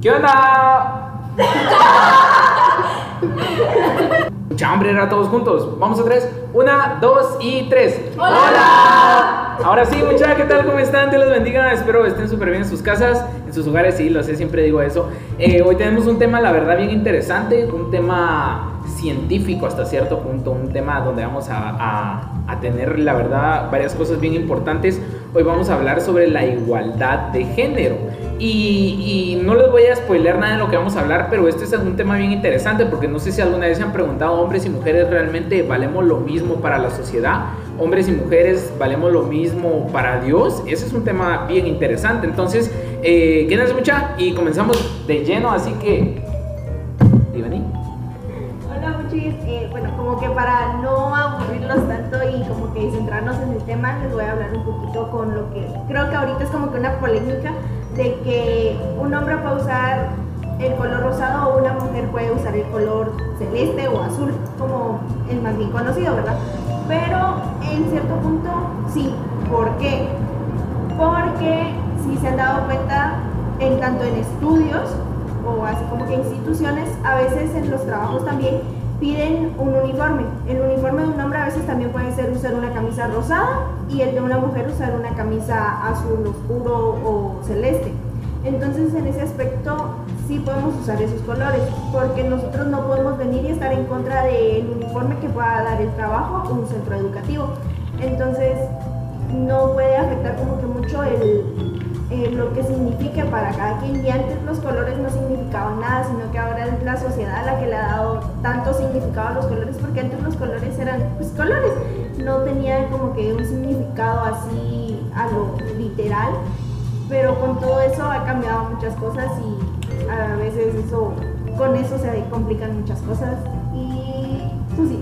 ¿Qué onda? Mucha hambre era todos juntos. Vamos a tres. Una, dos y tres. ¡Hola! Ahora sí, muchachos, ¿qué tal? ¿Cómo están? Dios los bendiga. Espero estén súper bien en sus casas, en sus hogares. Sí, lo sé, siempre digo eso. Eh, hoy tenemos un tema, la verdad, bien interesante. Un tema científico hasta cierto punto, un tema donde vamos a, a, a, tener, la verdad, varias cosas bien importantes. Hoy vamos a hablar sobre la igualdad de género. Y, y, no les voy a spoiler nada de lo que vamos a hablar, pero este es un tema bien interesante porque no sé si alguna vez se han preguntado, hombres y mujeres realmente valemos lo mismo para la sociedad, hombres y mujeres valemos lo mismo para Dios. Ese es un tema bien interesante. Entonces, eh, quédense mucha y comenzamos de lleno, así que... Divani. Bueno, como que para no aburrirlos tanto y como que centrarnos en el tema, les voy a hablar un poquito con lo que creo que ahorita es como que una polémica de que un hombre puede usar el color rosado o una mujer puede usar el color celeste o azul, como el más bien conocido, ¿verdad? Pero en cierto punto sí. ¿Por qué? Porque si se han dado cuenta, en tanto en estudios o así como que instituciones, a veces en los trabajos también piden un uniforme. El uniforme de un hombre a veces también puede ser usar una camisa rosada y el de una mujer usar una camisa azul oscuro o celeste. Entonces en ese aspecto sí podemos usar esos colores, porque nosotros no podemos venir y estar en contra del uniforme que pueda dar el trabajo o un centro educativo. Entonces no puede afectar como que mucho el, eh, lo que signifique para cada quien. Y antes los colores no significaban nada, sino que ahora es la sociedad la que le ha dado tanto significado a los colores, porque antes los colores eran pues colores, no tenían como que un significado así a lo literal, pero con todo eso ha cambiado muchas cosas y a veces eso, con eso se complican muchas cosas. Y tú sí.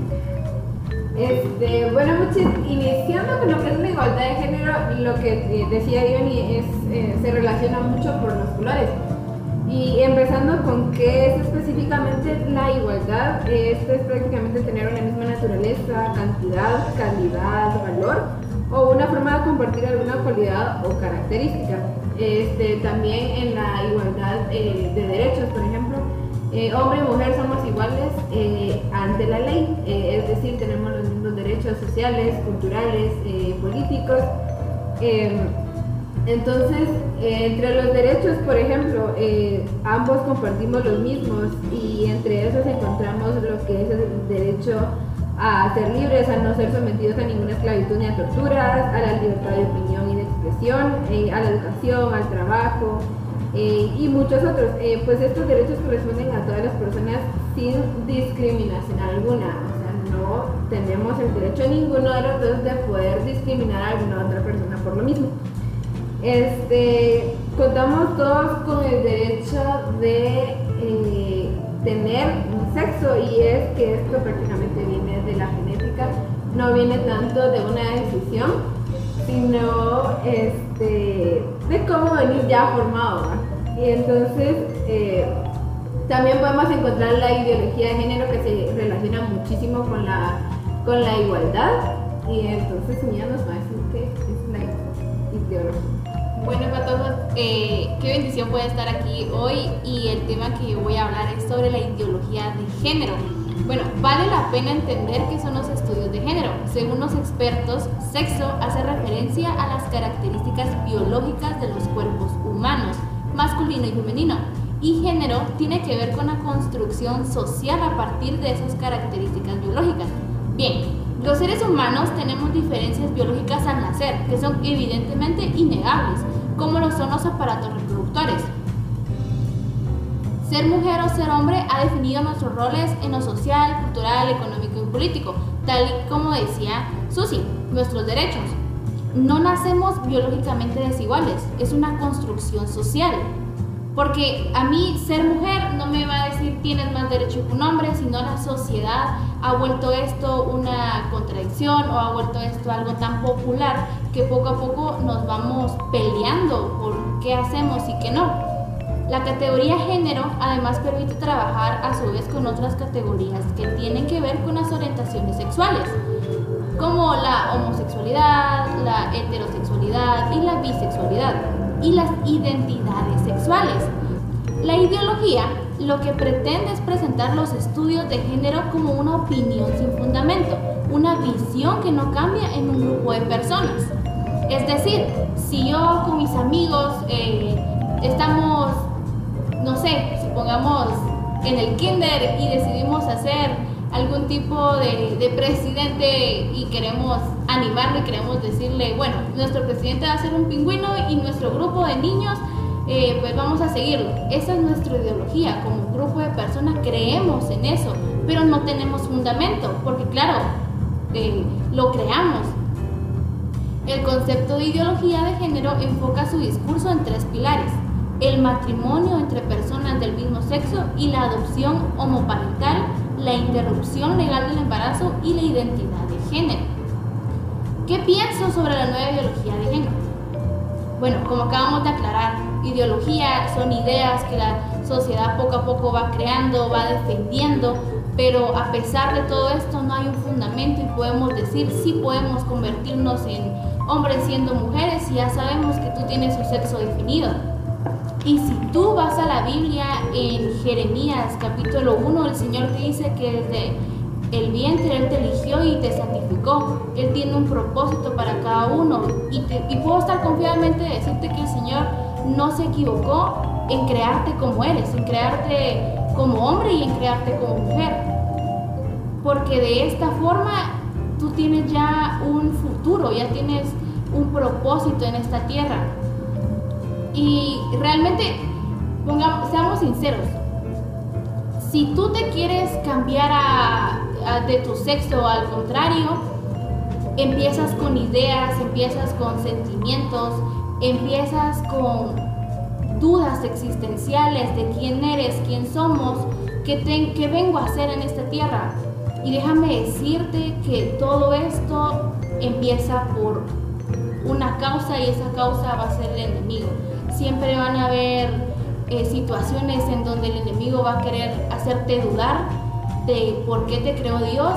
Este, bueno, muchis, iniciando con lo que es la igualdad de género, lo que eh, decía Ivani es, eh, se relaciona mucho por los colores. Y empezando con qué es específicamente la igualdad, esto es prácticamente tener una misma naturaleza, cantidad, calidad, valor o una forma de compartir alguna cualidad o característica. Este, también en la igualdad eh, de derechos, por ejemplo, eh, hombre y mujer somos iguales eh, ante la ley, eh, es decir, tenemos los mismos derechos sociales, culturales, políticos. Em, entonces, entre los derechos, por ejemplo, ambos compartimos los mismos y entre esos encontramos lo que es el derecho a ser libres, a no ser sometidos a ninguna esclavitud ni a torturas, a la libertad de opinión y de expresión, a la educación, al trabajo, eh, y muchos otros. Eh, pues estos derechos corresponden a todas las personas sin discriminación alguna. O sea, no tenemos el derecho ninguno de los dos de poder discriminar a alguna otra persona por lo mismo. Este, contamos todos con el derecho de eh, tener un sexo y es que esto prácticamente viene de la genética, no viene tanto de una decisión, sino este, de cómo venir ya formado. Y entonces eh, también podemos encontrar la ideología de género que se relaciona muchísimo con la, con la igualdad. Y entonces ella nos va a decir qué es la ideología. Bueno, todos, eh, qué bendición puede estar aquí hoy y el tema que yo voy a hablar es sobre la ideología de género. Bueno, vale la pena entender qué son los estudios de género. Según los expertos, sexo hace referencia a las características biológicas de los cuerpos humanos masculino y femenino. Y género tiene que ver con la construcción social a partir de esas características biológicas. Bien, los seres humanos tenemos diferencias biológicas al nacer, que son evidentemente innegables, como lo son los aparatos reproductores. Ser mujer o ser hombre ha definido nuestros roles en lo social, cultural, económico y político, tal como decía Susi, nuestros derechos no nacemos biológicamente desiguales, es una construcción social. Porque a mí ser mujer no me va a decir tienes más derecho que un hombre, sino la sociedad ha vuelto esto una contradicción o ha vuelto esto algo tan popular que poco a poco nos vamos peleando por qué hacemos y qué no. La categoría género además permite trabajar a su vez con otras categorías que tienen que ver con las orientaciones sexuales como la homosexualidad, la heterosexualidad y la bisexualidad, y las identidades sexuales. La ideología lo que pretende es presentar los estudios de género como una opinión sin fundamento, una visión que no cambia en un grupo de personas. Es decir, si yo con mis amigos eh, estamos, no sé, supongamos en el kinder y decidimos hacer algún tipo de, de, presidente y queremos animarle, queremos decirle, bueno, nuestro presidente va a ser un pingüino y nuestro grupo de niños, eh, pues vamos a seguirlo. Esa es nuestra ideología, como grupo de personas creemos en eso, pero no tenemos fundamento, porque claro, eh, lo creamos. El concepto de ideología de género enfoca su discurso en tres pilares. El matrimonio entre personas del mismo sexo y la adopción homoparental la interrupción legal del embarazo y la identidad de género. ¿Qué pienso sobre la nueva ideología de género? Bueno, como acabamos de aclarar, ideología son ideas que la sociedad poco a poco va creando, va defendiendo, pero a pesar de todo esto no hay un fundamento y podemos decir si podemos convertirnos en hombres siendo mujeres y ya sabemos que tú tienes un sexo definido. Y si tú vas a la Biblia en Jeremías capítulo 1, el Señor te dice que desde el vientre Él te eligió y te santificó. Él tiene un propósito para cada uno. Y, y puedo estar confiadamente decirte que el Señor no se equivocó en crearte como eres, en crearte como hombre y en crearte como mujer. Porque de esta forma tú tienes ya un futuro, ya tienes un propósito en esta tierra. Y realmente, seamos sinceros, si tú te quieres cambiar de tu sexo al contrario, empiezas con ideas, empiezas con sentimientos, empiezas con dudas existenciales de quién eres, quién somos, qué vengo a hacer en esta tierra. Y déjame decirte que todo esto empieza por una causa y esa causa va a ser el enemigo siempre van a haber eh, situaciones en donde el enemigo va a querer hacerte dudar de por qué te creó Dios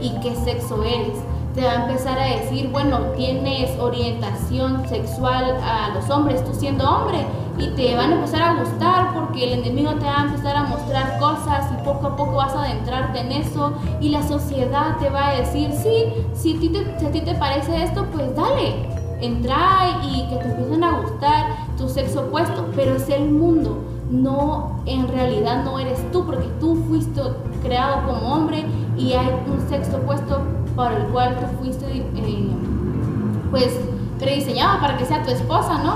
y qué sexo eres. Te va a empezar a decir, bueno, tienes orientación sexual a los hombres, tú siendo hombre, y te van a empezar a gustar porque el enemigo te va a empezar a mostrar cosas y poco a poco vas a adentrarte en eso y la sociedad te va a decir, sí, si a ti te, si a ti te parece esto, pues dale, entra y que te empiecen a gustar tu sexo opuesto, pero es el mundo, no en realidad no eres tú, porque tú fuiste creado como hombre y hay un sexo opuesto para el cual tú fuiste eh, pues prediseñado para que sea tu esposa, ¿no?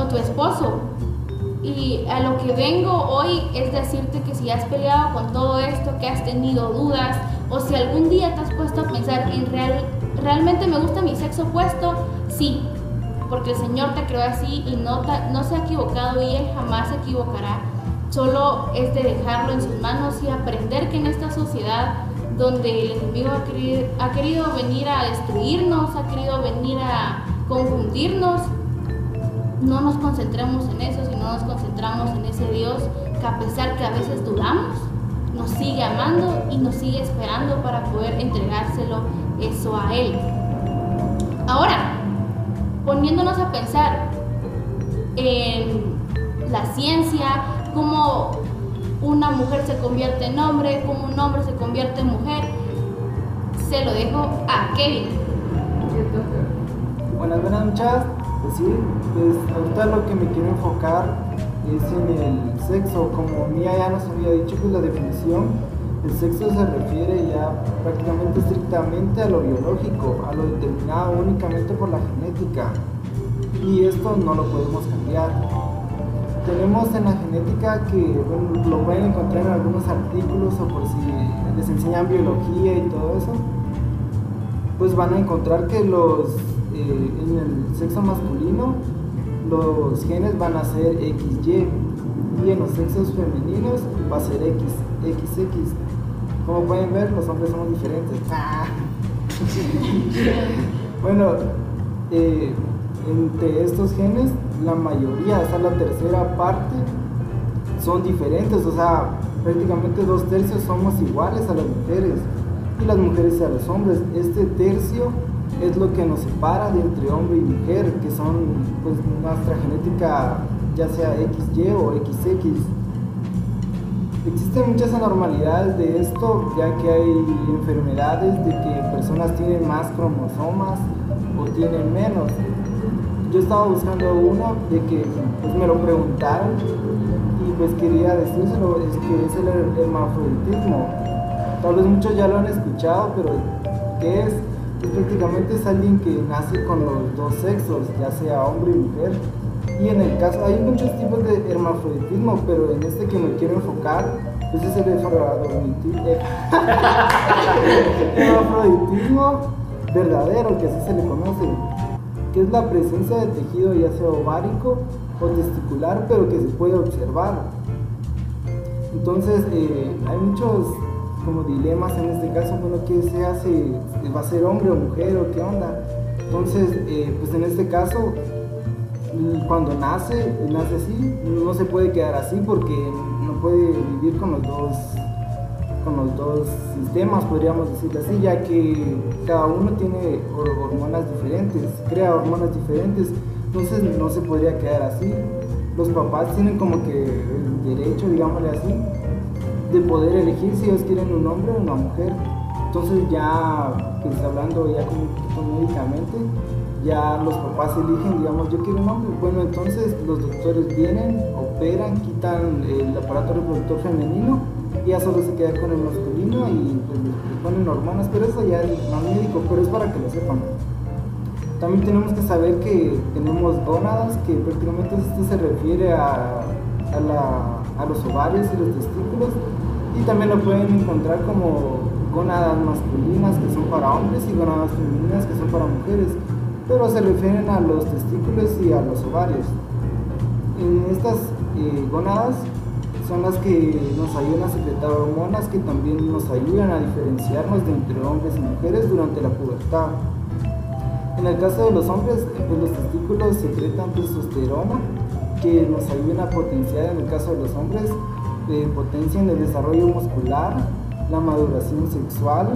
O tu esposo. Y a lo que vengo hoy es decirte que si has peleado con todo esto, que has tenido dudas, o si algún día te has puesto a pensar en real, realmente me gusta mi sexo opuesto, sí, porque el Señor te creó así y no, no se ha equivocado y Él jamás se equivocará. Solo es de dejarlo en sus manos y aprender que en esta sociedad donde el enemigo ha querido, ha querido venir a destruirnos, ha querido venir a confundirnos, no nos concentremos en eso, sino nos concentramos en ese Dios que a pesar que a veces dudamos, nos sigue amando y nos sigue esperando para poder entregárselo eso a Él. Ahora, poniéndonos a pensar en la ciencia, cómo una mujer se convierte en hombre, cómo un hombre se convierte en mujer, se lo dejo a Kevin. Buenas, buenas muchas. Pues sí, pues ahorita lo que me quiero enfocar es en el sexo. Como Mía ya nos había dicho, pues la definición el sexo se refiere ya prácticamente estrictamente a lo biológico, a lo determinado únicamente por la genética. Y esto no lo podemos cambiar. Tenemos en la genética que lo pueden encontrar en algunos artículos o por si les enseñan biología y todo eso, pues van a encontrar que los eh, en el sexo masculino los genes van a ser XY y en los sexos femeninos va a ser X, XX. Como pueden ver, los hombres somos diferentes. bueno, eh, entre estos genes, la mayoría, esa la tercera parte, son diferentes. O sea, prácticamente dos tercios somos iguales a las mujeres y las mujeres a los hombres. Este tercio es lo que nos separa de entre hombre y mujer, que son pues nuestra genética ya sea XY o XX. Existen muchas anormalidades de esto, ya que hay enfermedades de que personas tienen más cromosomas o tienen menos. Yo estaba buscando uno de que pues, me lo preguntaron y pues quería decírselo, es que es el hermafroditismo. Tal vez muchos ya lo han escuchado, pero ¿qué es? Pues prácticamente es alguien que nace con los dos sexos, ya sea hombre y mujer. Y en el caso, hay muchos tipos de hermafroditismo, pero en este que me quiero enfocar, pues es el hermafroditismo, hermafroditismo verdadero, que así se le conoce, que es la presencia de tejido ya sea ovárico o testicular, pero que se puede observar. Entonces, eh, hay muchos como dilemas en este caso, bueno, ¿qué se hace? ¿Va a ser hombre o mujer o qué onda? Entonces, eh, pues en este caso, cuando nace, nace así, no se puede quedar así porque no puede vivir con los dos con los dos sistemas, podríamos decirlo así, ya que cada uno tiene hormonas diferentes, crea hormonas diferentes, entonces no se podría quedar así. Los papás tienen como que el derecho, digámosle así, de poder elegir si ellos quieren un hombre o una mujer. Entonces ya, pues hablando ya como médicamente, ya los papás eligen, digamos, yo quiero un hombre. Bueno, entonces los doctores vienen, operan, quitan el aparato reproductor femenino y ya solo se queda con el masculino y pues le ponen hormonas, pero eso ya es más médico, pero es para que lo sepan. También tenemos que saber que tenemos gónadas, que prácticamente esto se refiere a, a, la, a los ovarios y los testículos, y también lo pueden encontrar como gónadas masculinas que son para hombres y gónadas femeninas que son para mujeres, pero se refieren a los testículos y a los ovarios. En estas eh, gónadas son las que nos ayudan a secretar hormonas que también nos ayudan a diferenciarnos de entre hombres y mujeres durante la pubertad. En el caso de los hombres, pues los testículos secretan testosterona que nos ayudan a potenciar, en el caso de los hombres, eh, potencian el desarrollo muscular, la maduración sexual,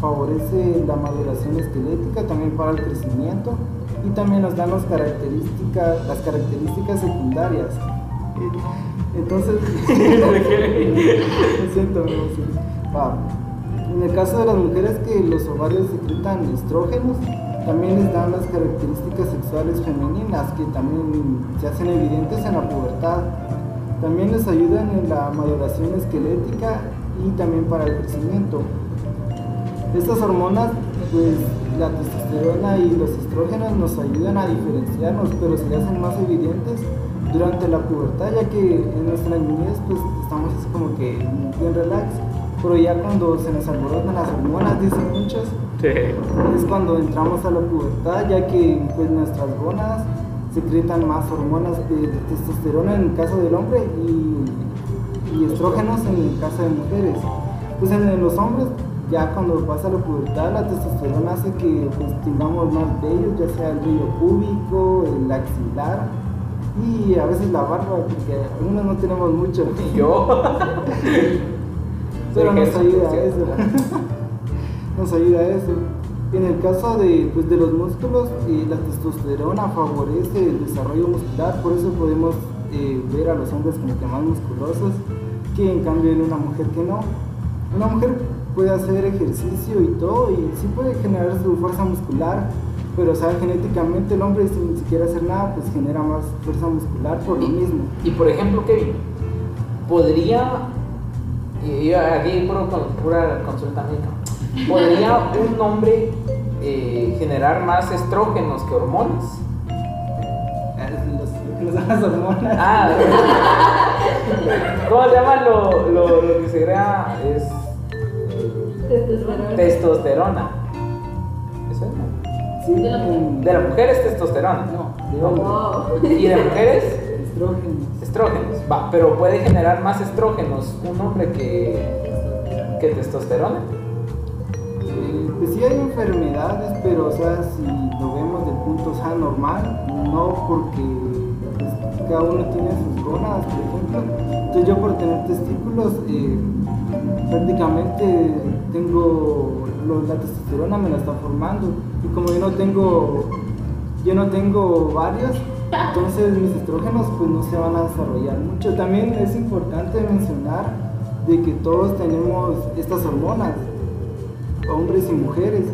favorece la maduración esquelética también para el crecimiento y también nos dan las características, las características secundarias. Entonces, lo siento, En el caso de las mujeres que los ovarios secretan estrógenos, también les dan las características sexuales femeninas que también se hacen evidentes en la pubertad. También les ayudan en la maduración esquelética y también para el crecimiento. Estas hormonas, pues la testosterona y los estrógenos nos ayudan a diferenciarnos, pero se hacen más evidentes durante la pubertad, ya que en nuestra niñez pues estamos como que bien relax, pero ya cuando se nos alborotan las hormonas, dicen muchos, es cuando entramos a la pubertad, ya que pues nuestras gonas secretan más hormonas de, testosterona en el caso del hombre y, y, estrógenos en el caso de mujeres. Pues en, los hombres ya cuando pasa la pubertad la testosterona hace que pues, tengamos más vellos, ya sea el vello púbico, el axilar y a veces la barba, porque algunos no tenemos mucho. Y yo. Pero nos ayuda a eso. nos ayuda a eso. En el caso de, pues, de los músculos, eh, la testosterona favorece el desarrollo muscular, por eso podemos eh, ver a los hombres como que más musculosos, que en cambio en una mujer que no. Una mujer puede hacer ejercicio y todo, y sí puede generar su fuerza muscular, pero o sea, genéticamente el hombre sin siquiera hacer nada, pues genera más fuerza muscular por lo mismo. Y por ejemplo, Kevin, podría, y aquí puro, pura consulta médica, ¿podría un hombre eh, generar más estrógenos que hormonas? Los, las hormonas. Ah, ¿cómo se llama lo, lo, lo que se crea? Es Testosterona. testosterona. ¿Eso es? no? Sí, De la con- De la mujer es testosterona. No, de hombre. Oh. ¿Y de mujeres? Estrógenos. Estrógenos. Va, pero puede generar más estrógenos un hombre que, que testosterona. Eh, Pues sí hay enfermedades, pero o sea, si lo vemos del punto o sea, normal, no porque pues, cada uno tiene sus gónadas, por ejemplo. Entonces yo por tener testículos, eh, prácticamente tengo, lo- la testosterona me la está formando. Y como yo no tengo, yo no tengo varios, Entonces mis estrógenos pues no se van a desarrollar mucho. También es importante mencionar de que todos tenemos estas hormonas, hombres y mujeres.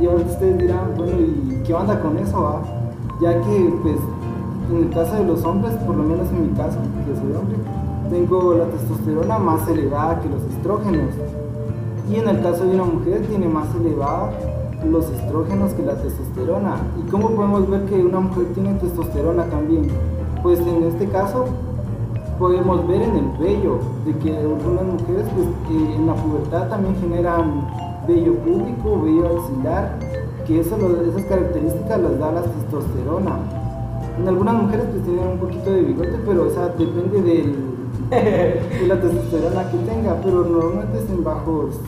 Y ahora ustedes dirán, bueno, ¿y qué onda con eso? va? Ya que pues en el caso de los hombres, por lo menos en mi caso, que soy hombre, tengo la testosterona más elevada que los estrógenos. Y en el caso de una mujer tiene más elevada los estrógenos que la testosterona. ¿Y cómo podemos ver que una mujer tiene testosterona también? Pues en este caso podemos ver en el vello, de que algunas mujeres pues, eh, en la pubertad también generan vello público, vello axilar, que esas características las da la testosterona. En algunas mujeres pues tienen un poquito de bigote, pero o sea, depende de la testosterona que tenga, pero normalmente es en bajos,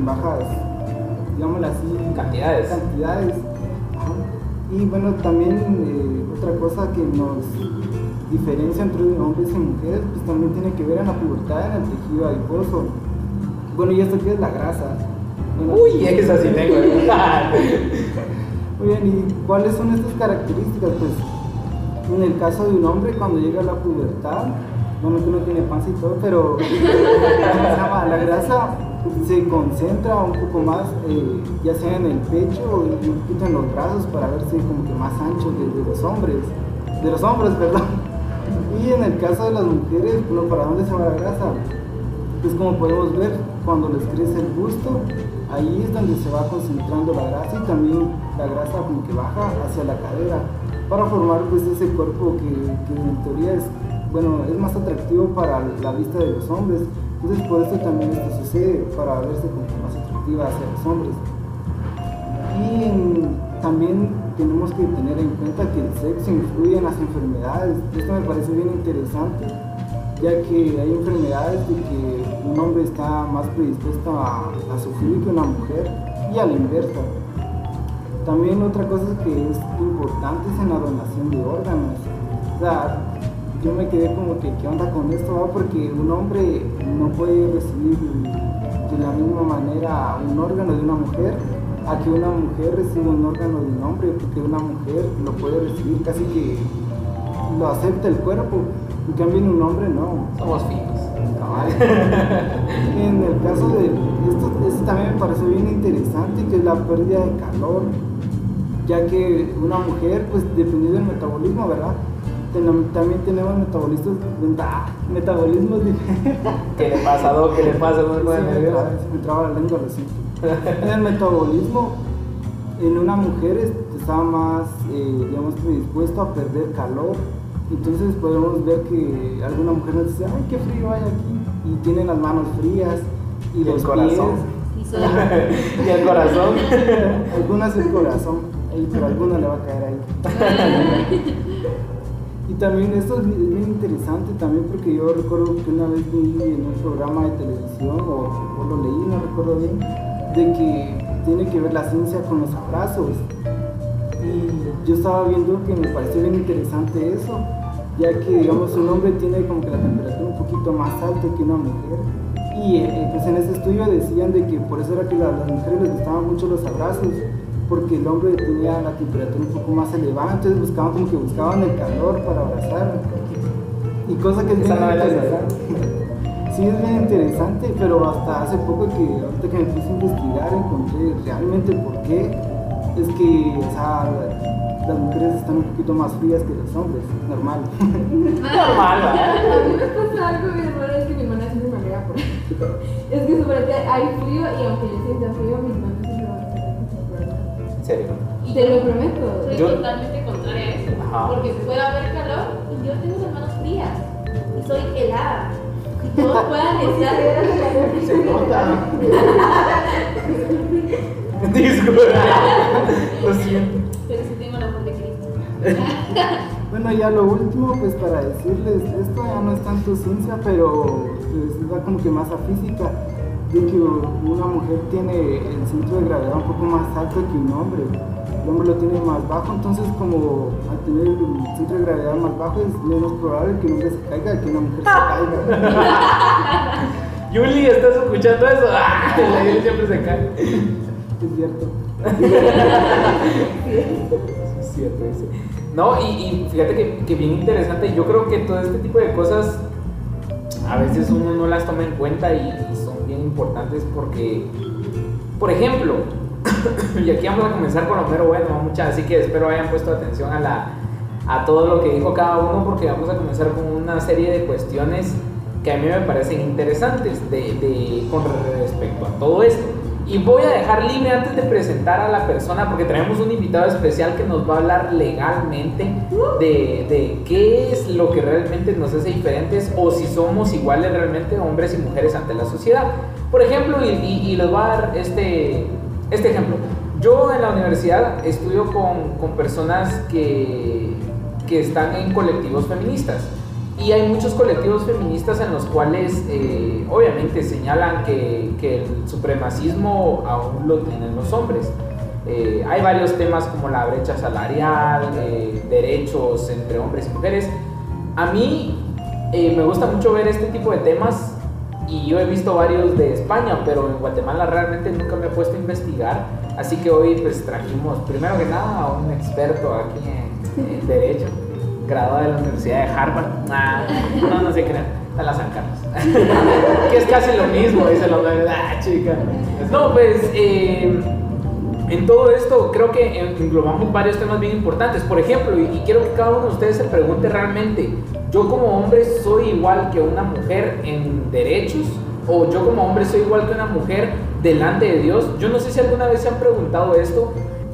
en bajas, digámoslo así, Cantidades. cantidades. Ajá. Y bueno, también eh, otra cosa que nos diferencia entre hombres y mujeres, pues también tiene que ver en la pubertad, en el tejido adiposo. Bueno, ¿y esto qué es la grasa? Bueno, Uy, esa sí tengo. Muy bien, ¿y cuáles son estas características? Pues en el caso de un hombre cuando llega a la pubertad, bueno que no tiene panza y todo, pero la grasa se concentra un poco más, eh, ya sea en el pecho y un poquito en los brazos para verse como que más ancho de, de los hombres, de los hombres, perdón. Y en el caso de las mujeres, bueno, ¿para dónde se va la grasa? Pues como podemos ver, cuando les crece el busto, ahí es donde se va concentrando la grasa y también la grasa como que baja hacia la cadera para formar pues ese cuerpo que, que en teoría es, bueno, es más atractivo para la vista de los hombres. Entonces por eso también esto sucede, para verse como más atractiva hacia los hombres. Y también tenemos que tener en cuenta que el sexo influye en las enfermedades. Esto me parece bien interesante, ya que hay enfermedades de que un hombre está más predispuesto a, sufrir que una mujer y a la inversa. También otra cosa que es importante es en la donación de órganos. O yo me quedé como que, ¿qué onda con esto? va? Porque un hombre no puede recibir de la misma manera un órgano de una mujer a que una mujer reciba un órgano de un hombre, porque una mujer lo puede recibir casi que lo acepta el cuerpo, en cambio en un hombre no. Somos finos. En el caso de esto, esto también me pareció bien interesante, que es la pérdida de calor, ya que una mujer, pues dependiendo del metabolismo, ¿verdad? También tenemos metabolismos, ah, metabolismos diferentes. ¿Qué le pasa, Doc? ¿Qué le pasa? No se puede me traba- se me traba la lengua. En el metabolismo, en una mujer es- está más, eh, digamos, predispuesto a perder calor. Entonces podemos ver que alguna mujer nos dice, ay, qué frío hay aquí. Y tienen las manos frías y, Y el los corazón. Y soy- y el corazón. Algunas el corazón, pero alguna le va a caer ahí. También esto es bien interesante también porque yo recuerdo que una vez vi en un programa de televisión o, o lo leí, no recuerdo bien, de que tiene que ver la ciencia con los abrazos. Y yo estaba viendo que me pareció bien interesante eso, ya que digamos un hombre tiene como que la temperatura un poquito más alta que una mujer. Y eh, pues en ese estudio decían de que por eso era que a las mujeres les gustaban mucho los abrazos, porque el hombre tenía la temperatura un poco más elevada, entonces buscaban como que buscaban el calor para abrazar. Y cosa que es bien interesante. Sí, es bien interesante, pero hasta hace poco que ahorita que me puse a investigar encontré realmente por qué es que o sea, las mujeres están un poquito más frías que los hombres, normal. Normal. A mí me pasa algo bien raro, es que mi hermana siempre me agrega por Es que sobre que hay frío y aunque yo sienta frío, mis manos serio. Y Te lo prometo. Soy Yo- totalmente contraria a eso. Ajá. Porque puede haber calor y yo tengo las manos frías. Y soy helada. Y todos puedan desear. Se nota. Disculpa. Lo siento. Pero sí tengo el amor de Cristo. Bueno, ya lo último, pues para decirles, esto ya no es tanto ciencia, pero pues, va como que más a física, de que una mujer tiene el centro de gravedad un poco más alto que un hombre. El hombre lo tiene más bajo, entonces como al tener el centro de gravedad más bajo es menos probable que un hombre se caiga que una mujer se caiga. Yuli, ¿estás escuchando eso? Ah, la Yuli siempre se cae. es cierto. Es cierto eso. No, y, y fíjate que, que bien interesante, yo creo que todo este tipo de cosas a veces uno no las toma en cuenta y, importantes porque, por ejemplo, y aquí vamos a comenzar con lo mero bueno, muchas, así que espero hayan puesto atención a, la, a todo lo que dijo cada uno porque vamos a comenzar con una serie de cuestiones que a mí me parecen interesantes de, de- con respecto a todo esto. Y voy a dejar libre antes de presentar a la persona porque traemos un invitado especial que nos va a hablar legalmente de, de qué es lo que realmente nos hace diferentes o si somos iguales realmente hombres y mujeres ante la sociedad. Por ejemplo, y les voy a dar este, este ejemplo. Yo en la universidad estudio con, con personas que, que están en colectivos feministas. Y hay muchos colectivos feministas en los cuales eh, obviamente señalan que, que el supremacismo aún lo tienen los hombres. Eh, hay varios temas como la brecha salarial, eh, derechos entre hombres y mujeres. A mí eh, me gusta mucho ver este tipo de temas y yo he visto varios de España, pero en Guatemala realmente nunca me he puesto a investigar. Así que hoy pues trajimos primero que nada a un experto aquí en, en Derecho, graduado de la Universidad de Harvard. Ah, no, no se crean, en la San Carlos. que es casi lo mismo, dice la ah, chica. No, pues eh, en todo esto creo que englobamos varios temas bien importantes. Por ejemplo, y, y quiero que cada uno de ustedes se pregunte realmente, ¿yo como hombre soy igual que una mujer en derechos? ¿O yo como hombre soy igual que una mujer delante de Dios? Yo no sé si alguna vez se han preguntado esto.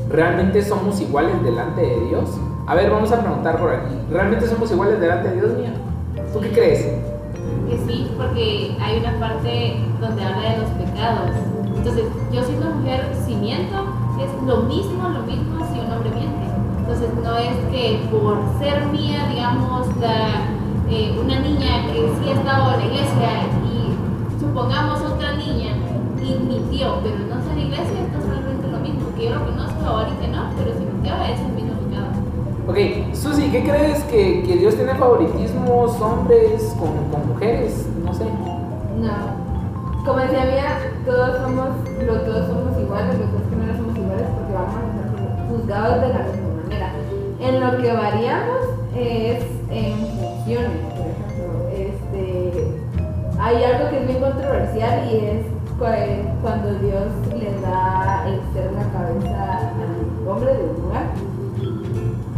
¿Realmente somos iguales delante de Dios? A ver, vamos a preguntar por aquí. ¿Realmente somos iguales delante de Dios, mía? ¿Tú qué crees? Que sí, porque hay una parte donde habla de los pecados. Entonces, yo siendo mujer, si miento, es lo mismo, lo mismo si un hombre miente. Entonces, no es que por ser mía, digamos, eh, una niña que sí ha estado en la iglesia y supongamos otra niña y mintió, pero no está en la iglesia, esto es realmente lo mismo. Que yo lo conozco que no, pero si mintió es. Ok, Susi, ¿qué crees? ¿Que, que Dios tiene favoritismos hombres con, con mujeres? No sé. No. Como decía Mía, todos somos, los dos somos iguales, los dos no somos iguales porque vamos a ser juzgados de la misma manera. En lo que variamos es en funciones, por ejemplo. Este, hay algo que es bien controversial y es cu- cuando Dios le da el ser la cabeza al hombre de.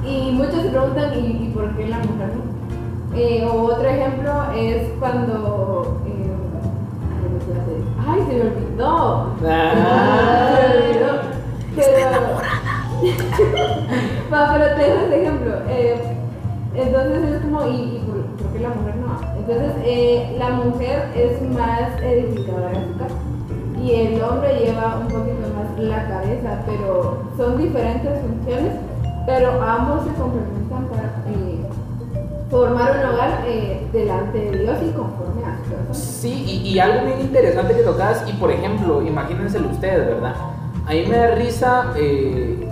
Y muchos se preguntan, ¿y, y por qué la mujer no? Eh, o otro ejemplo es cuando. eh, ay, se me olvidó. Ah. Se me olvidó. Pero, Va, pero te dejo este ejemplo. Eh, entonces es como, ¿y, y por, por qué la mujer no? Entonces, eh, la mujer es más edificadora en su casa y el hombre lleva un poquito más la cabeza, pero son diferentes funciones, pero ambos se complementan para eh, formar un hogar eh, delante de Dios y conforme a corazón. Sí, y, y algo bien interesante que tocas, y por ejemplo, imagínenselo ustedes, ¿verdad? A mí me da risa, eh,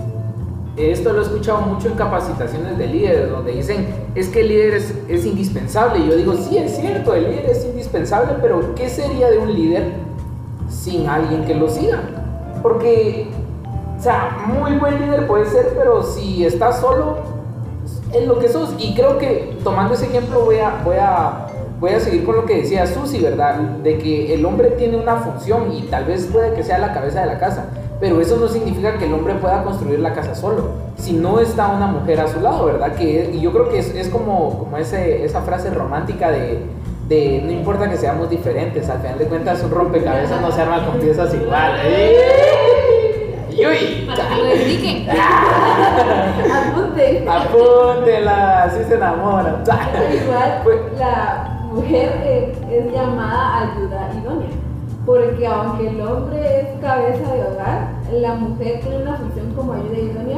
esto lo he escuchado mucho en capacitaciones de líderes, donde dicen, es que el líder es, es indispensable. Y yo digo, sí, es cierto, el líder es indispensable, pero ¿qué sería de un líder sin alguien que lo siga? Porque, o sea, muy buen líder puede ser, pero si estás solo, es lo que sos. Y creo que tomando ese ejemplo voy a, voy a, voy a seguir con lo que decía Susi, ¿verdad? De que el hombre tiene una función y tal vez puede que sea la cabeza de la casa. Pero eso no significa que el hombre pueda construir la casa solo, si no está una mujer a su lado, ¿verdad? Que, y yo creo que es, es como, como ese, esa frase romántica de, de no importa que seamos diferentes, al final de cuentas un rompecabezas no se arma con piezas iguales. Y uy, Para que lo dediquen. Apunte. apúntela, así se enamora. Igual Pues- la mujer eh, es llamada ayuda idónea, porque aunque el hombre es cabeza de hogar, la mujer tiene una función como ayuda idónea,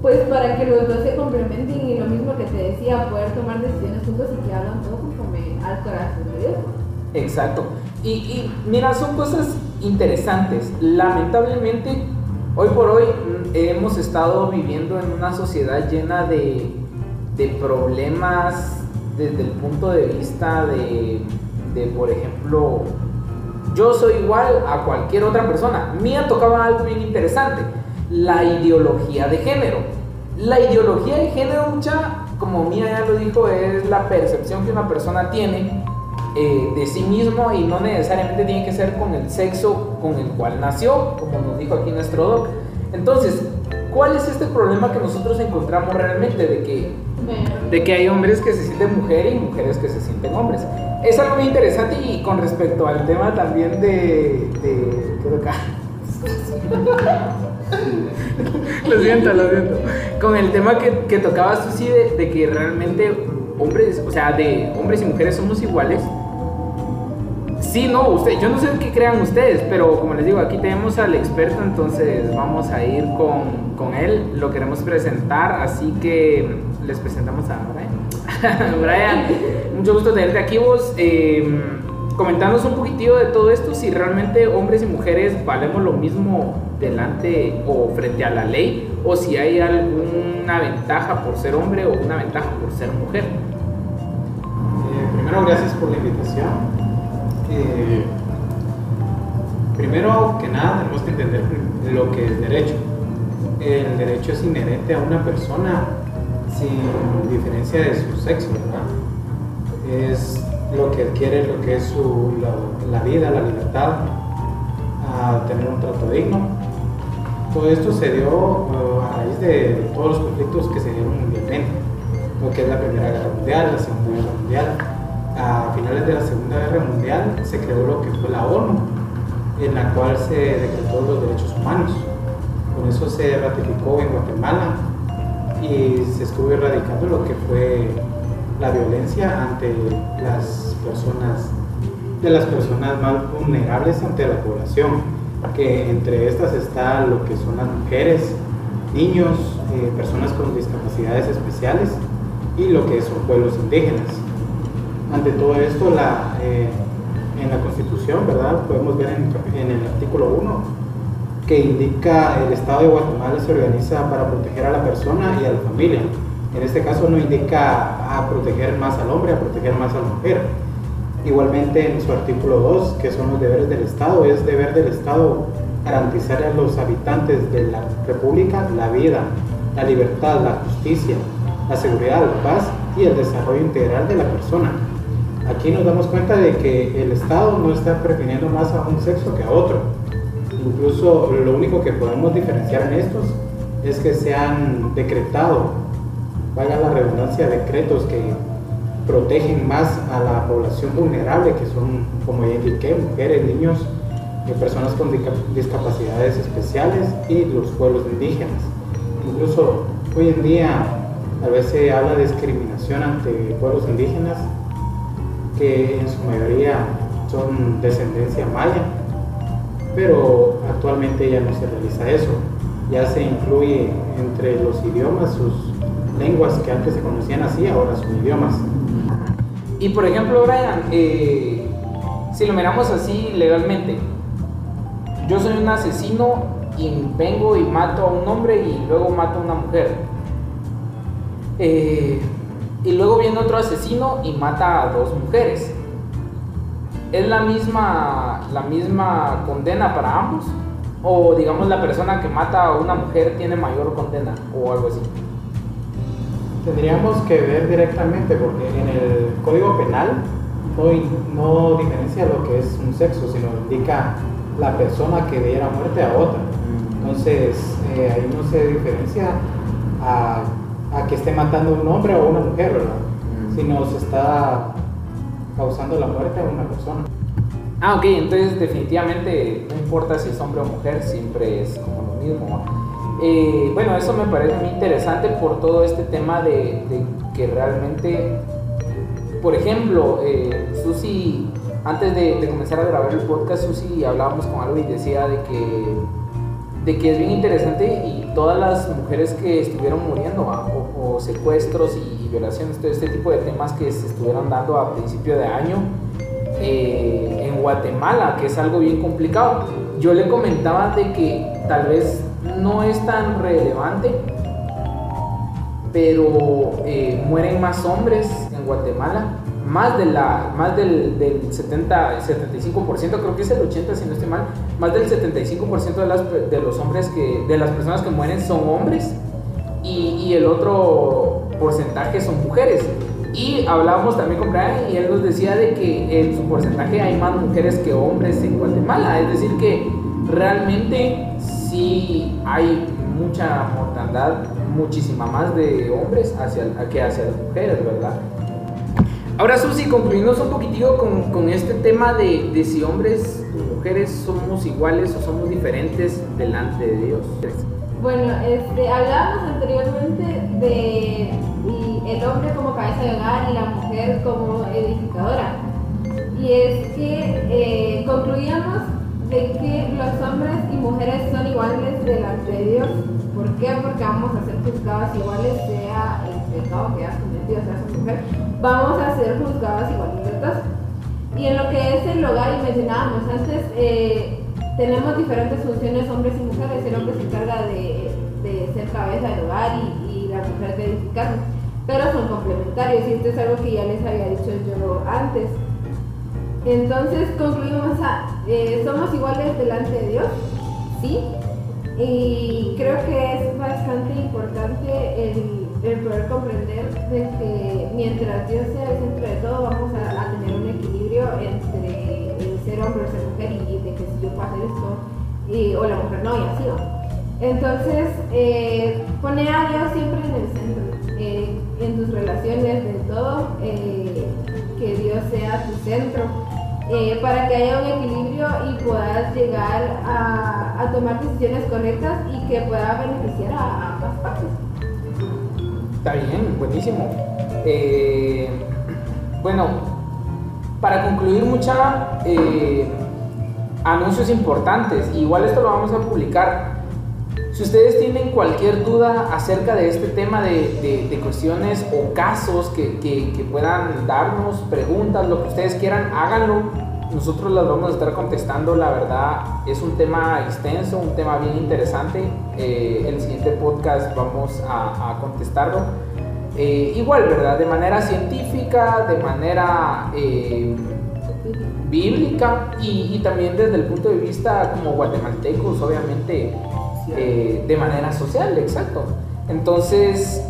pues para que los dos se complementen y lo mismo que te decía, poder tomar decisiones juntos y que hagan todo conforme al corazón de Dios. Exacto. Y, y mira, son cosas interesantes. Lamentablemente, hoy por hoy mm, hemos estado viviendo en una sociedad llena de, de problemas desde el punto de vista de, de, por ejemplo, yo soy igual a cualquier otra persona. Mía tocaba algo bien interesante, la ideología de género. La ideología de género, mucha, como Mía ya lo dijo, es la percepción que una persona tiene eh, de sí mismo y no necesariamente tiene que ser con el sexo con el cual nació, como nos dijo aquí nuestro doc. Entonces, ¿cuál es este problema que nosotros encontramos realmente de que, de que hay hombres que se sienten mujeres y mujeres que se sienten hombres? Es algo muy interesante y con respecto al tema también de... de ¿qué toca? lo siento, lo siento. Con el tema que, que tocaba Susi de, de que realmente hombres, o sea, de hombres y mujeres somos iguales. Sí, no, usted, yo no sé qué crean ustedes, pero como les digo, aquí tenemos al experto, entonces vamos a ir con, con él, lo queremos presentar, así que les presentamos a Brian. Brian, mucho gusto tenerte aquí vos. Eh, comentanos un poquitillo de todo esto, si realmente hombres y mujeres valemos lo mismo delante o frente a la ley, o si hay alguna ventaja por ser hombre o una ventaja por ser mujer. Eh, primero, gracias por la invitación. Primero que nada, tenemos que entender lo que es derecho. El derecho es inherente a una persona sin diferencia de su sexo, ¿verdad? Es lo que adquiere lo que es su, la, la vida, la libertad, a tener un trato digno. Todo esto se dio uh, a raíz de todos los conflictos que se dieron mundialmente, lo que es la Primera Guerra Mundial, la Segunda Guerra Mundial. A finales de la Segunda Guerra Mundial se creó lo que fue la ONU, en la cual se decretó los derechos humanos. Con eso se ratificó en Guatemala y se estuvo erradicando lo que fue la violencia ante las personas, de las personas más vulnerables ante la población, que entre estas está lo que son las mujeres, niños, eh, personas con discapacidades especiales y lo que son pueblos indígenas. Ante todo esto, la, eh, en la Constitución, ¿verdad? Podemos ver en, en el artículo 1 que indica el Estado de Guatemala se organiza para proteger a la persona y a la familia. En este caso no indica a proteger más al hombre, a proteger más a la mujer. Igualmente en su artículo 2, que son los deberes del Estado, es deber del Estado garantizar a los habitantes de la República la vida, la libertad, la justicia, la seguridad, la paz y el desarrollo integral de la persona. Aquí nos damos cuenta de que el Estado no está prefiriendo más a un sexo que a otro. Incluso lo único que podemos diferenciar en estos es que se han decretado, vaya la redundancia, decretos que protegen más a la población vulnerable, que son, como ya indiqué, mujeres, niños, personas con discapacidades especiales y los pueblos indígenas. Incluso hoy en día a veces se habla de discriminación ante pueblos indígenas, que en su mayoría son descendencia maya, pero actualmente ya no se realiza eso. Ya se incluye entre los idiomas sus lenguas que antes se conocían así, ahora son idiomas. Y por ejemplo, Brian, eh, si lo miramos así legalmente, yo soy un asesino y vengo y mato a un hombre y luego mato a una mujer. Eh, y luego viene otro asesino y mata a dos mujeres. ¿Es la misma, la misma condena para ambos? ¿O digamos la persona que mata a una mujer tiene mayor condena o algo así? Tendríamos que ver directamente porque en el Código Penal no, no diferencia lo que es un sexo, sino indica la persona que diera muerte a otra. Entonces eh, ahí no se diferencia a, a, que esté matando a un hombre o a una mujer, ¿verdad? Sino se está causando la muerte a una persona. Ah, ok, entonces definitivamente no importa si es hombre o mujer, siempre es como lo mismo. Eh, bueno, eso me parece muy interesante por todo este tema de, de que realmente, por ejemplo, eh, Susi, antes de, de, comenzar a grabar el podcast, Susi hablábamos con algo y decía de que, de que es bien interesante y todas las mujeres que estuvieron muriendo, o, secuestros y violaciones, todo este tipo de temas que se estuvieron dando a principio de año, eh, en Guatemala, que es algo bien complicado. Yo le comentaba de que tal vez no es tan relevante, pero eh, mueren más hombres en Guatemala, más, de la, más del, del 70, 75%, creo que es el 80% si no estoy mal, más del 75% de, las, de los hombres que, de las personas que mueren son hombres y, y el otro porcentaje son mujeres. Y hablábamos también con Brian y él nos decía de que en su porcentaje hay más mujeres que hombres en Guatemala. Es decir, que realmente sí hay mucha mortandad, muchísima más de hombres hacia, que hacia las mujeres, ¿verdad? Ahora, Susi, concluyendo un poquitito con, con este tema de, de, si hombres y mujeres somos iguales o somos diferentes delante de Dios. Bueno, este, hablábamos anteriormente de el hombre como cabeza de hogar y la mujer como edificadora. Y es que eh, concluíamos de que los hombres y mujeres son iguales delante de Dios. ¿Por qué? Porque vamos a ser juzgados iguales, sea el pecado que has cometido, sea su mujer, vamos a ser juzgados iguales. Y en lo que es el hogar, y mencionábamos antes, eh, tenemos diferentes funciones, hombres y mujeres. El hombre se encarga de, de ser cabeza del hogar y, y la mujer de edificarnos pero son complementarios y esto es algo que ya les había dicho yo antes. Entonces concluimos a, eh, somos iguales delante de Dios, ¿sí? Y creo que es bastante importante el, poder comprender de que mientras Dios sea el centro de todo, vamos a, hacer esto, o la mujer no, y así Entonces, eh, pone a Dios siempre en el centro. Eh, en tus relaciones, de todo, eh, que Dios sea tu centro, eh, para que haya un equilibrio y puedas llegar a, a, tomar decisiones correctas y que pueda beneficiar a, ambas partes. Está bien, buenísimo. Bueno, para concluir mucha anuncios importantes, igual esto lo vamos a publicar si ustedes tienen cualquier duda acerca de este tema de, de, cuestiones o casos que, que, puedan darnos, preguntas, lo que ustedes quieran, háganlo. Nosotros las vamos a estar contestando, la verdad es un tema extenso, un tema bien interesante. Eh, el siguiente podcast vamos a, contestarlo. Eh, igual, ¿verdad? De manera científica, de manera eh, bíblica y, y, también desde el punto de vista como guatemaltecos, obviamente eh, de manera social, exacto. Entonces,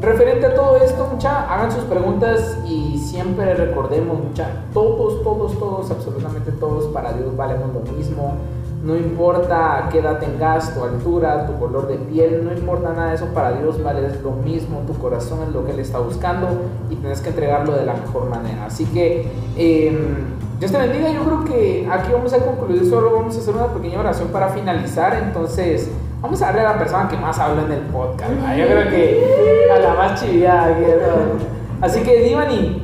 referente a todo esto, mucha, hagan sus preguntas y siempre recordemos, mucha, todos, todos, todos, absolutamente todos para Dios valemos lo mismo. No importa qué edad tengas, tu altura, tu color de piel, no importa nada de eso, para Dios vale lo mismo, tu corazón es lo que Él está buscando y tienes que entregarlo de la mejor manera. Así que eh, Dios te bendiga. Yo creo que aquí vamos a concluir. Solo vamos a hacer una pequeña oración para finalizar. Entonces, vamos a darle a la persona que más habla en el podcast. Yo creo que a la más chida. Así que, Divani,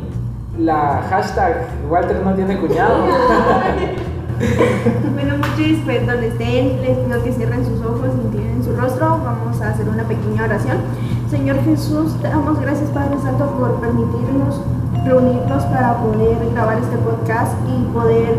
la hashtag Walter no tiene cuñado. bueno, muchos pues donde estén, les pido que cierren sus ojos, inclinen su rostro. Vamos a hacer una pequeña oración. Señor Jesús, te damos gracias, Padre Santo, por permitirnos reunirnos para poder grabar este podcast y poder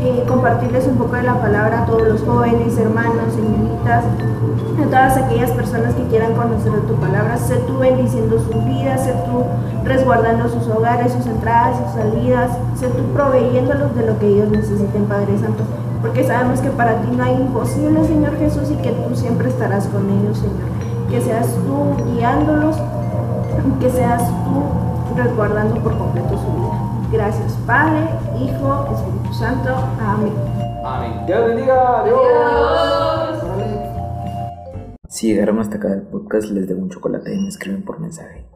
eh, compartirles un poco de la palabra a todos los jóvenes, hermanos, señoritas, a todas aquellas personas que quieran conocer tu palabra. Sé tú bendiciendo sus vidas, sé tú resguardando sus hogares, sus entradas, sus salidas, sé tú proveyéndolos de lo que ellos necesiten, Padre Santo. Porque sabemos que para ti no hay imposible, Señor Jesús, y que tú siempre estarás con ellos, Señor. Que seas tú guiándolos, que seas tú resguardando por completo su vida. Gracias, Padre, Hijo, Espíritu Santo. Amén. Amén. Dios bendiga. Adiós. Si llegaron hasta acá del podcast, les debo un chocolate y me escriben por mensaje.